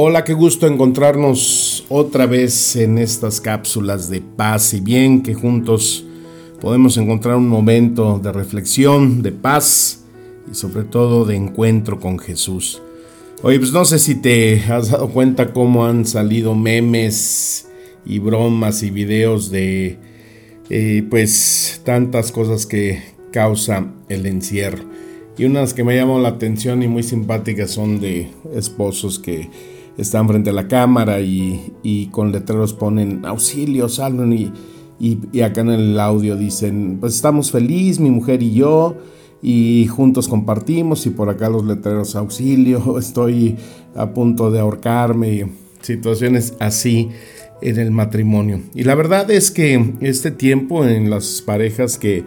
Hola, qué gusto encontrarnos otra vez en estas cápsulas de paz. Y bien que juntos podemos encontrar un momento de reflexión, de paz y sobre todo de encuentro con Jesús. Oye, pues no sé si te has dado cuenta cómo han salido memes y bromas y videos de eh, pues tantas cosas que, causa el encierro. Y unas que me llaman la atención y muy simpáticas son de esposos que están frente a la cámara y, con letreros ponen auxilio, salven y, y, acá en el audio dicen, pues estamos felices, mi mujer y yo, y juntos compartimos y por acá los letreros auxilio, estoy a punto de ahorcarme, situaciones así en el matrimonio. Y la verdad es que este tiempo en las parejas que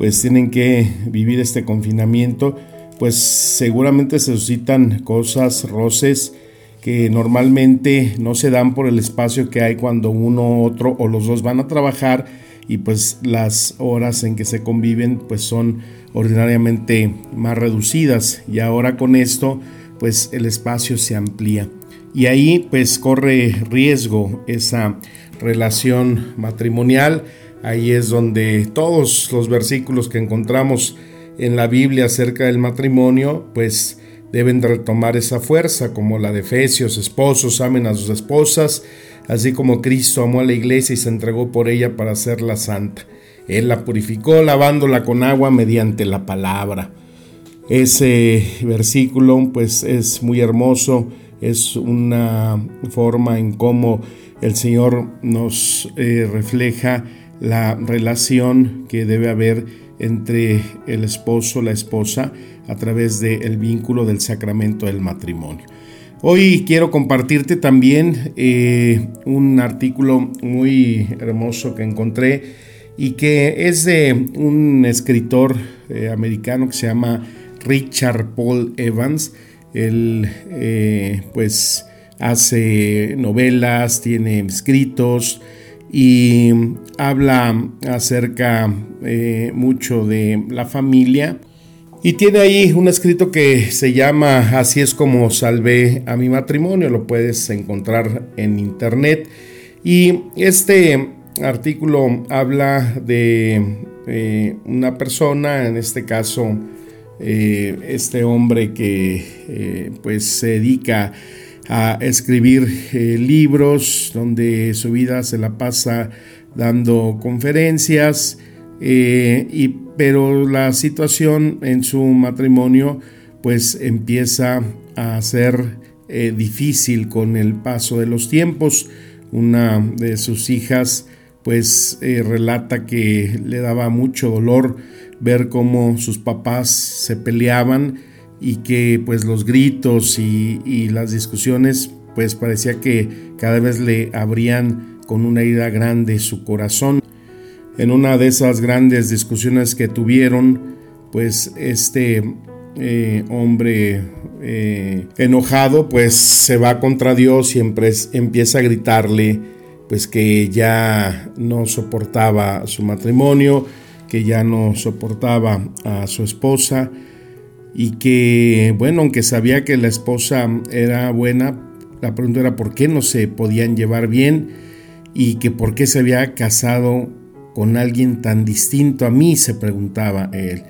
pues tienen que vivir este confinamiento, pues seguramente se suscitan cosas, roces que normalmente no se dan por el espacio que hay cuando uno, otro o los dos van a trabajar y pues las horas en que se conviven pues son ordinariamente más reducidas. Y ahora con esto pues el espacio se amplía. Y ahí pues corre riesgo esa relación matrimonial Ahí es donde todos los versículos que encontramos en la Biblia acerca del matrimonio, pues deben retomar esa fuerza, como la de Efesios, esposos amen a sus esposas, así como Cristo amó a la iglesia y se entregó por ella para hacerla santa. Él la purificó lavándola con agua mediante la palabra. Ese versículo pues es muy hermoso, es una forma en cómo el Señor nos eh, refleja la relación que debe haber entre el esposo, la esposa, a través del vínculo del sacramento del matrimonio. Hoy quiero compartirte también eh, un artículo muy hermoso que encontré y que es de un escritor eh, americano que se llama Richard Paul Evans. Él eh, pues hace novelas, tiene escritos, y habla acerca eh, mucho de la familia. Y tiene ahí un escrito que se llama Así es como salvé a mi matrimonio, lo puedes encontrar en internet. Y este artículo habla de eh, una persona, en este caso eh, este hombre que pues se dedica a escribir eh, libros, donde su vida se la pasa dando conferencias, eh, y, pero la situación en su matrimonio pues empieza a ser eh, difícil con el paso de los tiempos. Una de sus hijas pues relata que le daba mucho dolor ver cómo sus papás se peleaban y que pues los gritos y, las discusiones pues parecía que cada vez le abrían con una herida grande su corazón. En una de esas grandes discusiones que tuvieron, pues este eh, hombre eh, enojado pues se va contra Dios y empieza a gritarle pues que ya no soportaba su matrimonio, que ya no soportaba a su esposa y que, bueno, aunque sabía que la esposa era buena, la pregunta era por qué no se podían llevar bien y que por qué se había casado con alguien tan distinto a mí, se preguntaba él.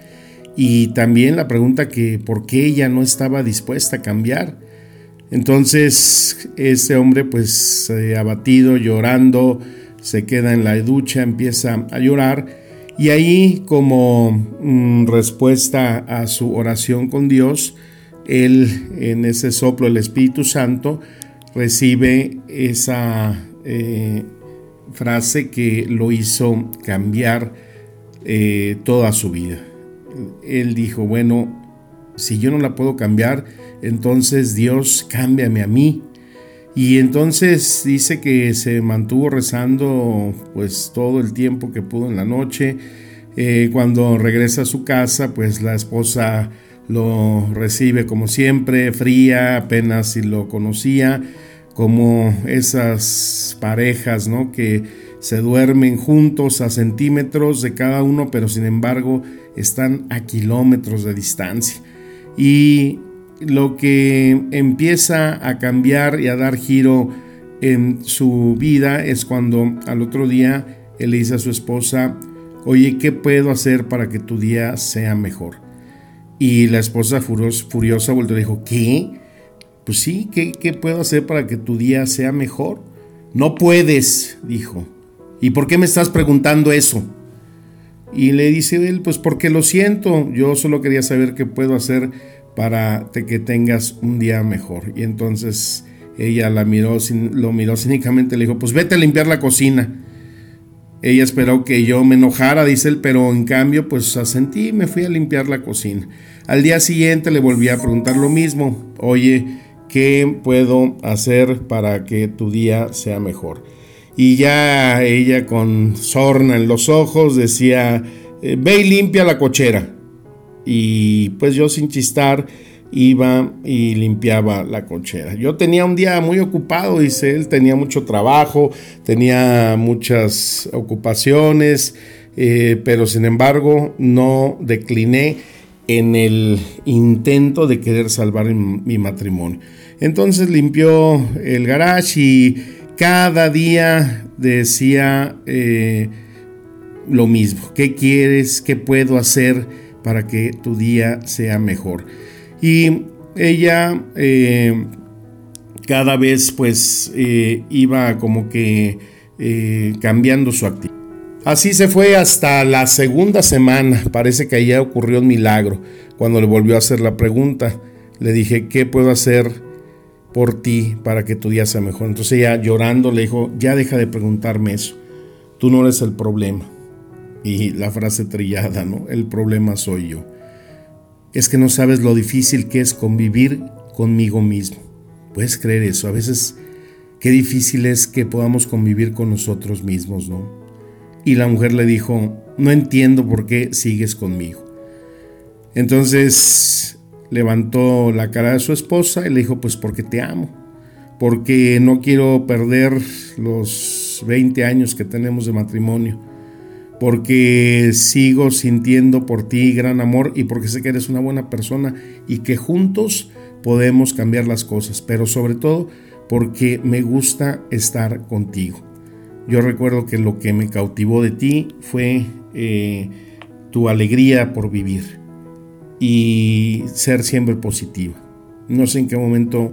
Y también la pregunta que por qué ella no estaba dispuesta a cambiar. Entonces ese hombre pues abatido, llorando, se queda en la ducha, empieza a llorar y ahí como mm, respuesta a su oración con Dios, él en ese soplo del Espíritu Santo recibe esa eh, frase que lo hizo cambiar eh, toda su vida. Él dijo, bueno, si yo no la puedo cambiar, entonces Dios cámbiame a mí y entonces dice que se mantuvo rezando pues todo el tiempo que pudo en la noche. Eh, cuando regresa a su casa, pues la esposa lo recibe como siempre, fría, apenas si lo conocía, como esas parejas, ¿no? Que se duermen juntos a centímetros de cada uno, pero sin embargo están a kilómetros de distancia. Y lo que empieza a cambiar y a dar giro en su vida es cuando al otro día él le dice a su esposa, oye, ¿qué puedo hacer para que tu día sea mejor? Y la esposa furiosa volvió y dijo, ¿qué? Pues sí, ¿qué, ¿qué puedo hacer para que tu día sea mejor? No puedes, dijo. ¿Y por qué me estás preguntando eso? Y le dice él, pues porque lo siento, yo solo quería saber qué puedo hacer para que tengas un día mejor. Y entonces ella la miró, lo miró cínicamente, le dijo, pues vete a limpiar la cocina. Ella esperó que yo me enojara, dice él, pero en cambio pues asentí y me fui a limpiar la cocina. Al día siguiente le volví a preguntar lo mismo, oye, ¿qué puedo hacer para que tu día sea mejor? y ya ella con sorna en los ojos decía, eh, ve y limpia la cochera. Y pues yo sin chistar iba y limpiaba la cochera. Yo tenía un día muy ocupado, dice él, tenía mucho trabajo, tenía muchas ocupaciones, eh, pero sin embargo no decliné en el intento de querer salvar mi matrimonio. Entonces limpió el garage y cada día decía eh, lo mismo. ¿Qué quieres? ¿Qué puedo hacer para que tu día sea mejor? Y ella eh, cada vez pues eh, iba como que cambiando su actitud. Así se fue hasta la segunda semana. Parece que allá ocurrió un milagro. Cuando le volvió a hacer la pregunta, le dije, ¿qué puedo hacer por ti para que tu día sea mejor. Entonces ella llorando le dijo, ya deja de preguntarme eso, tú no eres el problema. Y la frase trillada, ¿no? El problema soy yo. Es que no sabes lo difícil que es convivir conmigo mismo. ¿Puedes creer eso? A veces qué difícil es que podamos convivir con nosotros mismos, ¿no? Y la mujer le dijo, no entiendo por qué sigues conmigo. Entonces levantó la cara de su esposa y le dijo, pues porque te amo, porque no quiero perder los 20 años que tenemos de matrimonio, porque sigo sintiendo por ti gran amor y porque sé que eres una buena persona y que juntos podemos cambiar las cosas, pero sobre todo porque me gusta estar contigo. Yo recuerdo que lo que me cautivó de ti fue eh, tu alegría por vivir y ser siempre positiva. No sé en qué momento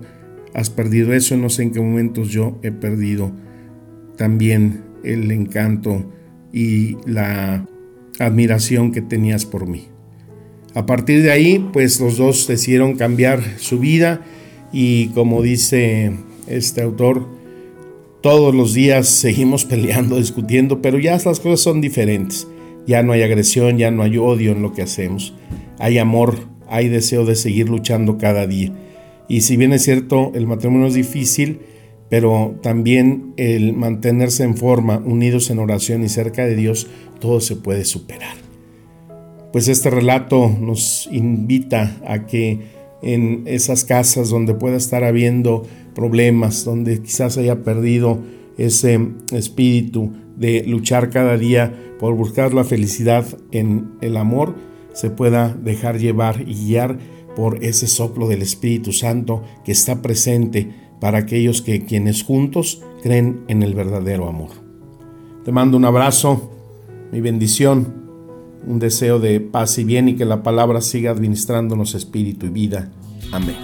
has perdido eso, no sé en qué momentos yo he perdido también el encanto y la admiración que tenías por mí. A partir de ahí, pues los dos decidieron cambiar su vida y como dice este autor, todos los días seguimos peleando, discutiendo, pero ya las cosas son diferentes. Ya no hay agresión, ya no hay odio en lo que hacemos hay amor, hay deseo de seguir luchando cada día. Y si bien es cierto, el matrimonio es difícil, pero también el mantenerse en forma, unidos en oración y cerca de Dios, todo se puede superar. Pues este relato nos invita a que en esas casas donde pueda estar habiendo problemas, donde quizás haya perdido ese espíritu de luchar cada día por buscar la felicidad en el amor, se pueda dejar llevar y guiar por ese soplo del Espíritu Santo que está presente para aquellos que quienes juntos creen en el verdadero amor. Te mando un abrazo, mi bendición, un deseo de paz y bien y que la palabra siga administrándonos espíritu y vida. Amén.